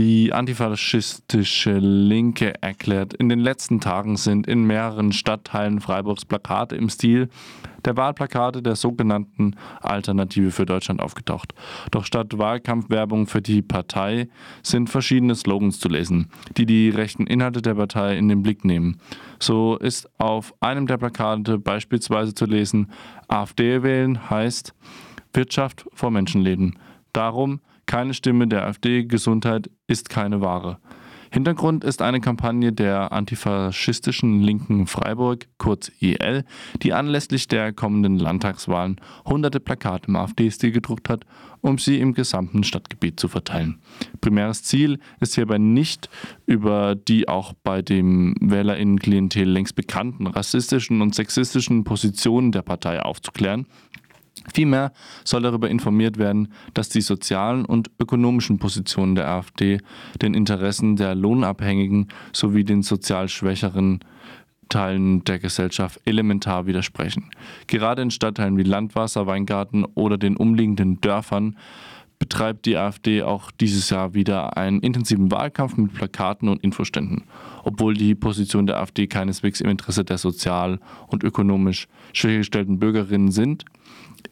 Die antifaschistische Linke erklärt, in den letzten Tagen sind in mehreren Stadtteilen Freiburgs Plakate im Stil der Wahlplakate der sogenannten Alternative für Deutschland aufgetaucht. Doch statt Wahlkampfwerbung für die Partei sind verschiedene Slogans zu lesen, die die rechten Inhalte der Partei in den Blick nehmen. So ist auf einem der Plakate beispielsweise zu lesen, AfD wählen heißt Wirtschaft vor Menschenleben. Darum keine Stimme der AfD, Gesundheit ist keine Ware. Hintergrund ist eine Kampagne der antifaschistischen Linken Freiburg, kurz IL, die anlässlich der kommenden Landtagswahlen hunderte Plakate im AfD-Stil gedruckt hat, um sie im gesamten Stadtgebiet zu verteilen. Primäres Ziel ist hierbei nicht, über die auch bei dem WählerInnen-Klientel längst bekannten rassistischen und sexistischen Positionen der Partei aufzuklären, Vielmehr soll darüber informiert werden, dass die sozialen und ökonomischen Positionen der AfD den Interessen der Lohnabhängigen sowie den sozial schwächeren Teilen der Gesellschaft elementar widersprechen. Gerade in Stadtteilen wie Landwasser, Weingarten oder den umliegenden Dörfern betreibt die AfD auch dieses Jahr wieder einen intensiven Wahlkampf mit Plakaten und Infoständen, obwohl die Position der AfD keineswegs im Interesse der sozial und ökonomisch schwächergestellten Bürgerinnen sind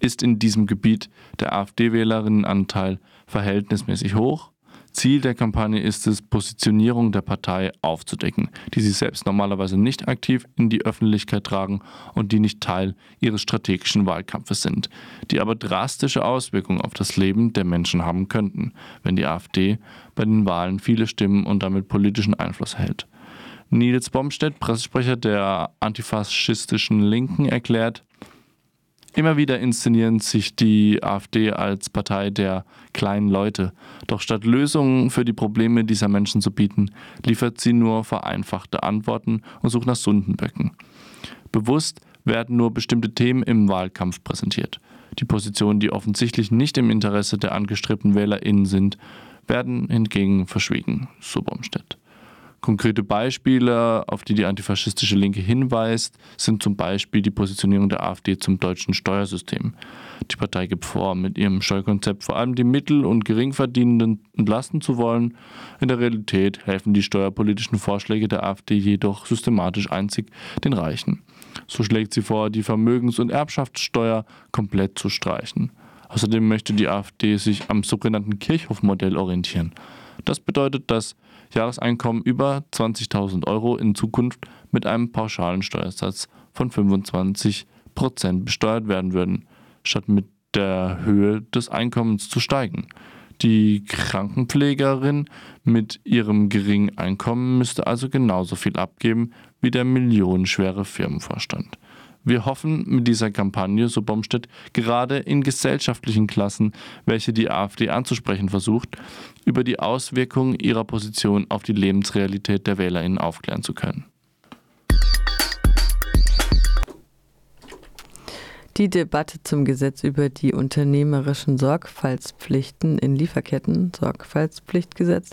ist in diesem Gebiet der AfD-Wählerinnenanteil verhältnismäßig hoch. Ziel der Kampagne ist es, Positionierung der Partei aufzudecken, die sie selbst normalerweise nicht aktiv in die Öffentlichkeit tragen und die nicht Teil ihres strategischen Wahlkampfes sind, die aber drastische Auswirkungen auf das Leben der Menschen haben könnten, wenn die AfD bei den Wahlen viele Stimmen und damit politischen Einfluss erhält. Nils Bomstedt, Pressesprecher der antifaschistischen Linken, erklärt, Immer wieder inszenieren sich die AfD als Partei der kleinen Leute. Doch statt Lösungen für die Probleme dieser Menschen zu bieten, liefert sie nur vereinfachte Antworten und sucht nach Sundenböcken. Bewusst werden nur bestimmte Themen im Wahlkampf präsentiert. Die Positionen, die offensichtlich nicht im Interesse der angestrebten WählerInnen sind, werden hingegen verschwiegen, so Bomstedt. Konkrete Beispiele, auf die die antifaschistische Linke hinweist, sind zum Beispiel die Positionierung der AfD zum deutschen Steuersystem. Die Partei gibt vor, mit ihrem Steuerkonzept vor allem die Mittel- und Geringverdienenden entlasten zu wollen. In der Realität helfen die steuerpolitischen Vorschläge der AfD jedoch systematisch einzig den Reichen. So schlägt sie vor, die Vermögens- und Erbschaftssteuer komplett zu streichen. Außerdem möchte die AfD sich am sogenannten Kirchhofmodell orientieren. Das bedeutet, dass Jahreseinkommen über 20.000 Euro in Zukunft mit einem pauschalen Steuersatz von 25 Prozent besteuert werden würden, statt mit der Höhe des Einkommens zu steigen. Die Krankenpflegerin mit ihrem geringen Einkommen müsste also genauso viel abgeben wie der millionenschwere Firmenvorstand. Wir hoffen mit dieser Kampagne, so Bomstedt, gerade in gesellschaftlichen Klassen, welche die AfD anzusprechen versucht, über die Auswirkungen ihrer Position auf die Lebensrealität der WählerInnen aufklären zu können. Die Debatte zum Gesetz über die unternehmerischen Sorgfaltspflichten in Lieferketten, Sorgfaltspflichtgesetz,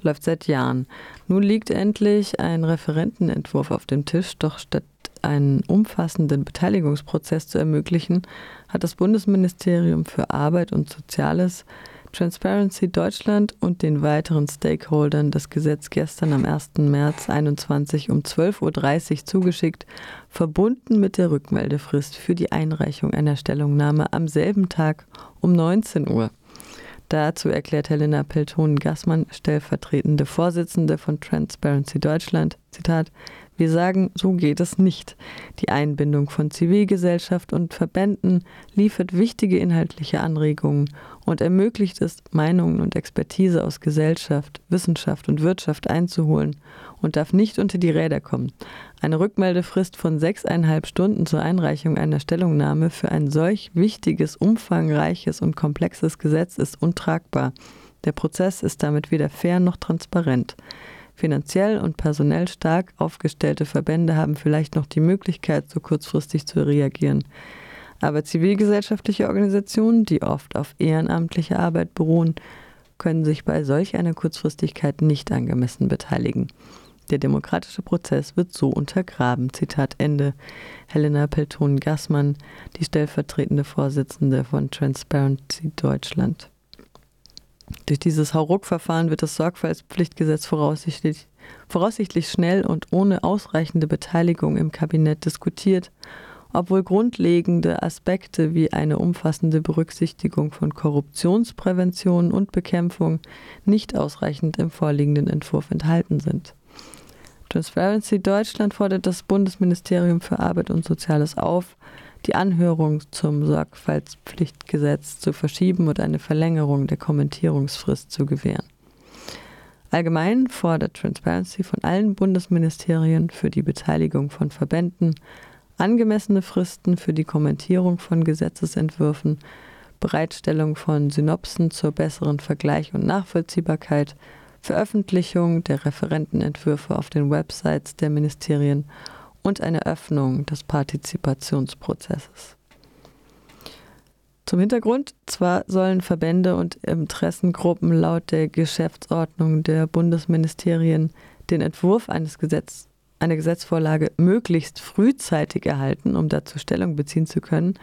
läuft seit Jahren. Nun liegt endlich ein Referentenentwurf auf dem Tisch, doch statt einen umfassenden Beteiligungsprozess zu ermöglichen, hat das Bundesministerium für Arbeit und Soziales Transparency Deutschland und den weiteren Stakeholdern das Gesetz gestern am 1. März 2021 um 12.30 Uhr zugeschickt, verbunden mit der Rückmeldefrist für die Einreichung einer Stellungnahme am selben Tag um 19 Uhr. Dazu erklärt Helena Pelton-Gassmann, stellvertretende Vorsitzende von Transparency Deutschland, Zitat, wir sagen, so geht es nicht. Die Einbindung von Zivilgesellschaft und Verbänden liefert wichtige inhaltliche Anregungen und ermöglicht es, Meinungen und Expertise aus Gesellschaft, Wissenschaft und Wirtschaft einzuholen und darf nicht unter die Räder kommen. Eine Rückmeldefrist von sechseinhalb Stunden zur Einreichung einer Stellungnahme für ein solch wichtiges, umfangreiches und komplexes Gesetz ist untragbar. Der Prozess ist damit weder fair noch transparent. Finanziell und personell stark aufgestellte Verbände haben vielleicht noch die Möglichkeit, so kurzfristig zu reagieren. Aber zivilgesellschaftliche Organisationen, die oft auf ehrenamtliche Arbeit beruhen, können sich bei solch einer Kurzfristigkeit nicht angemessen beteiligen. Der demokratische Prozess wird so untergraben. Zitat Ende. Helena Pelton-Gassmann, die stellvertretende Vorsitzende von Transparency Deutschland. Durch dieses Hauruck-Verfahren wird das Sorgfaltspflichtgesetz voraussichtlich, voraussichtlich schnell und ohne ausreichende Beteiligung im Kabinett diskutiert, obwohl grundlegende Aspekte wie eine umfassende Berücksichtigung von Korruptionsprävention und Bekämpfung nicht ausreichend im vorliegenden Entwurf enthalten sind. Transparency Deutschland fordert das Bundesministerium für Arbeit und Soziales auf, die Anhörung zum Sorgfaltspflichtgesetz zu verschieben und eine Verlängerung der Kommentierungsfrist zu gewähren. Allgemein fordert Transparency von allen Bundesministerien für die Beteiligung von Verbänden angemessene Fristen für die Kommentierung von Gesetzesentwürfen, Bereitstellung von Synopsen zur besseren Vergleich und Nachvollziehbarkeit, Veröffentlichung der Referentenentwürfe auf den Websites der Ministerien und eine Öffnung des Partizipationsprozesses. Zum Hintergrund, zwar sollen Verbände und Interessengruppen laut der Geschäftsordnung der Bundesministerien den Entwurf eines Gesetzes eine Gesetzvorlage möglichst frühzeitig erhalten, um dazu Stellung beziehen zu können.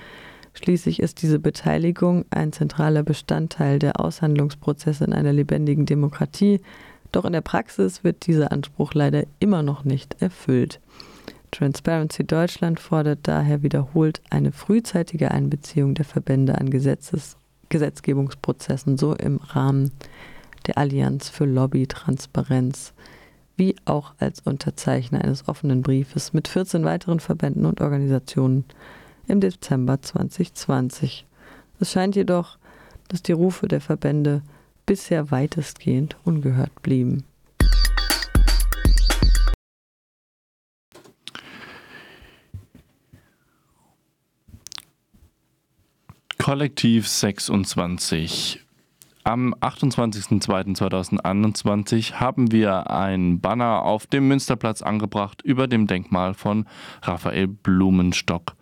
Schließlich ist diese Beteiligung ein zentraler Bestandteil der Aushandlungsprozesse in einer lebendigen Demokratie, doch in der Praxis wird dieser Anspruch leider immer noch nicht erfüllt. Transparency Deutschland fordert daher wiederholt eine frühzeitige Einbeziehung der Verbände an Gesetzes Gesetzgebungsprozessen, so im Rahmen der Allianz für Lobbytransparenz, wie auch als Unterzeichner eines offenen Briefes mit 14 weiteren Verbänden und Organisationen im Dezember 2020. Es scheint jedoch, dass die Rufe der Verbände bisher weitestgehend ungehört blieben. Kollektiv 26. Am 28.02.2021 haben wir ein Banner auf dem Münsterplatz angebracht über dem Denkmal von Raphael Blumenstock.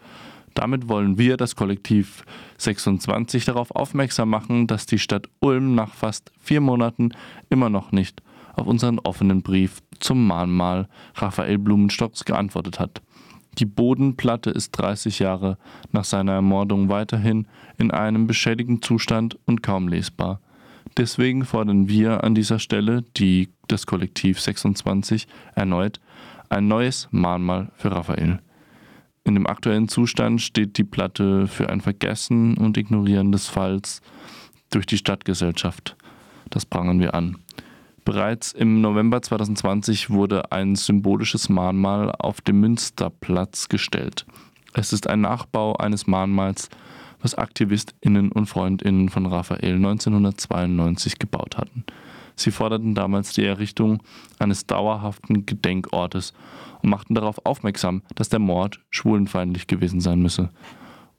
Damit wollen wir, das Kollektiv 26, darauf aufmerksam machen, dass die Stadt Ulm nach fast vier Monaten immer noch nicht auf unseren offenen Brief zum Mahnmal Raphael Blumenstocks geantwortet hat. Die Bodenplatte ist 30 Jahre nach seiner Ermordung weiterhin in einem beschädigten Zustand und kaum lesbar. Deswegen fordern wir an dieser Stelle, die das Kollektiv 26, erneut ein neues Mahnmal für Raphael. In dem aktuellen Zustand steht die Platte für ein Vergessen und Ignorieren des Falls durch die Stadtgesellschaft. Das prangern wir an. Bereits im November 2020 wurde ein symbolisches Mahnmal auf dem Münsterplatz gestellt. Es ist ein Nachbau eines Mahnmals, was AktivistInnen und FreundInnen von Raphael 1992 gebaut hatten. Sie forderten damals die Errichtung eines dauerhaften Gedenkortes und machten darauf aufmerksam, dass der Mord schwulenfeindlich gewesen sein müsse.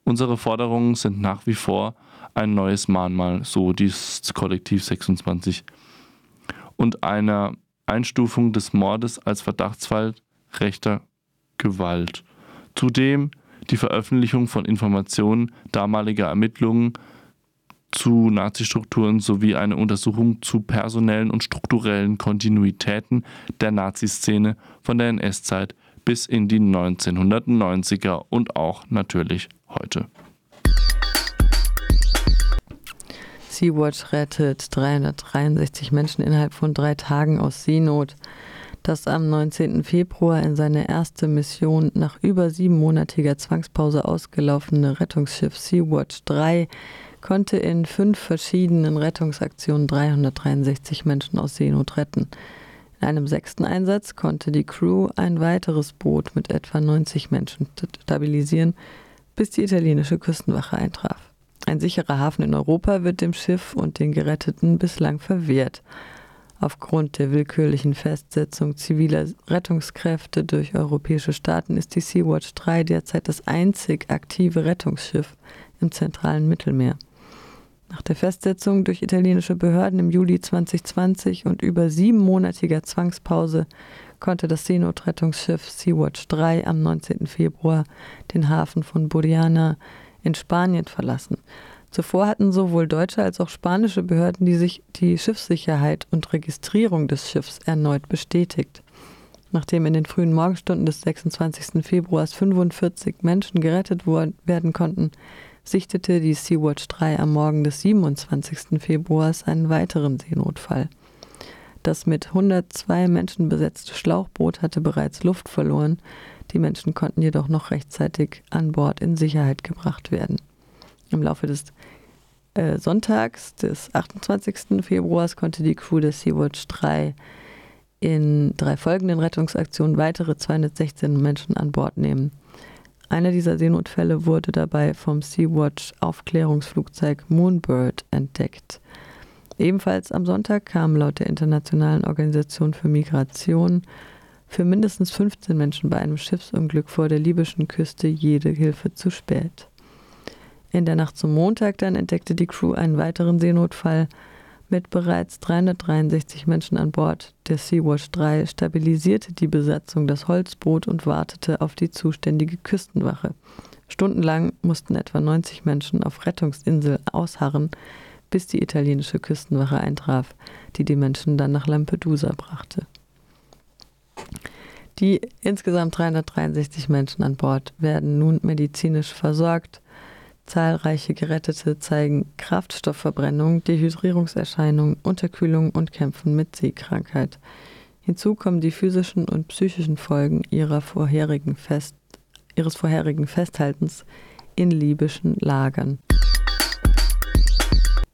Unsere Forderungen sind nach wie vor ein neues Mahnmal, so dieses Kollektiv 26 und einer Einstufung des Mordes als Verdachtsfall rechter Gewalt. Zudem die Veröffentlichung von Informationen damaliger Ermittlungen zu Nazistrukturen sowie eine Untersuchung zu personellen und strukturellen Kontinuitäten der Naziszene von der NS-Zeit bis in die 1990er und auch natürlich heute. Sea-Watch rettet 363 Menschen innerhalb von drei Tagen aus Seenot. Das am 19. Februar in seine erste Mission nach über siebenmonatiger Zwangspause ausgelaufene Rettungsschiff Sea-Watch 3 konnte in fünf verschiedenen Rettungsaktionen 363 Menschen aus Seenot retten. In einem sechsten Einsatz konnte die Crew ein weiteres Boot mit etwa 90 Menschen stabilisieren, bis die italienische Küstenwache eintraf. Ein sicherer Hafen in Europa wird dem Schiff und den Geretteten bislang verwehrt. Aufgrund der willkürlichen Festsetzung ziviler Rettungskräfte durch europäische Staaten ist die Sea-Watch 3 derzeit das einzig aktive Rettungsschiff im zentralen Mittelmeer. Nach der Festsetzung durch italienische Behörden im Juli 2020 und über siebenmonatiger Zwangspause konnte das Seenotrettungsschiff Sea-Watch 3 am 19. Februar den Hafen von Buriana in Spanien verlassen. Zuvor hatten sowohl deutsche als auch spanische Behörden die, sich die Schiffssicherheit und Registrierung des Schiffs erneut bestätigt. Nachdem in den frühen Morgenstunden des 26. Februars 45 Menschen gerettet werden konnten, sichtete die Sea-Watch 3 am Morgen des 27. Februars einen weiteren Seenotfall. Das mit 102 Menschen besetzte Schlauchboot hatte bereits Luft verloren, die Menschen konnten jedoch noch rechtzeitig an Bord in Sicherheit gebracht werden. Im Laufe des äh, Sonntags des 28. Februars konnte die Crew der Sea-Watch 3 in drei folgenden Rettungsaktionen weitere 216 Menschen an Bord nehmen. Einer dieser Seenotfälle wurde dabei vom Sea-Watch Aufklärungsflugzeug Moonbird entdeckt. Ebenfalls am Sonntag kam laut der Internationalen Organisation für Migration für mindestens 15 Menschen bei einem Schiffsunglück vor der libyschen Küste jede Hilfe zu spät. In der Nacht zum Montag dann entdeckte die Crew einen weiteren Seenotfall, mit bereits 363 Menschen an Bord der Sea-Watch 3 stabilisierte die Besatzung das Holzboot und wartete auf die zuständige Küstenwache. Stundenlang mussten etwa 90 Menschen auf Rettungsinsel ausharren, bis die italienische Küstenwache eintraf, die die Menschen dann nach Lampedusa brachte. Die insgesamt 363 Menschen an Bord werden nun medizinisch versorgt Zahlreiche Gerettete zeigen Kraftstoffverbrennung, Dehydrierungserscheinungen, Unterkühlung und Kämpfen mit Seekrankheit. Hinzu kommen die physischen und psychischen Folgen vorherigen Fest, ihres vorherigen Festhaltens in libyschen Lagern.